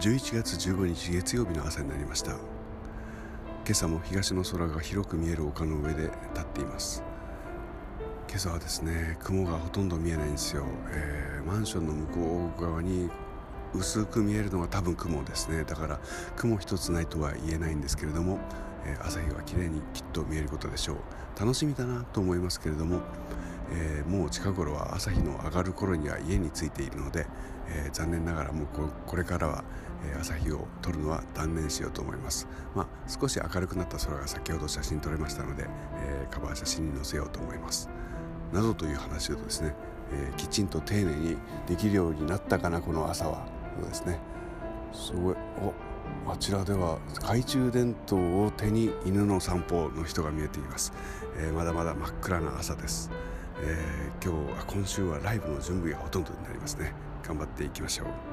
11月15日月曜日の朝になりました。今朝も東の空が広く見える丘の上で立っています。今朝はですね雲がほとんど見えないんですよ、えー、マンションの向こう側に薄く見えるのが多分雲ですね。だから雲一つないとは言えないんですけれども、えー、朝日は綺麗にきっと見えることでしょう。楽しみだなと思いますけれども、もう近頃は朝日の上がる頃には家に着いているので、えー、残念ながらもうこれからは、え朝日を撮るのは断念しようと思います、まあ、少し明るくなった空が先ほど写真撮れましたので、えカバー写真に載せようと思います。などという話をですね、えきちんと丁寧にできるようになったかなこの朝は。そうですね。すごいおあちらでは懐中電灯を手に犬の散歩の人が見えています、えー、まだまだ真っ暗な朝です、えー、今日は今週はライブの準備がほとんどになりますね。頑張っていきましょう。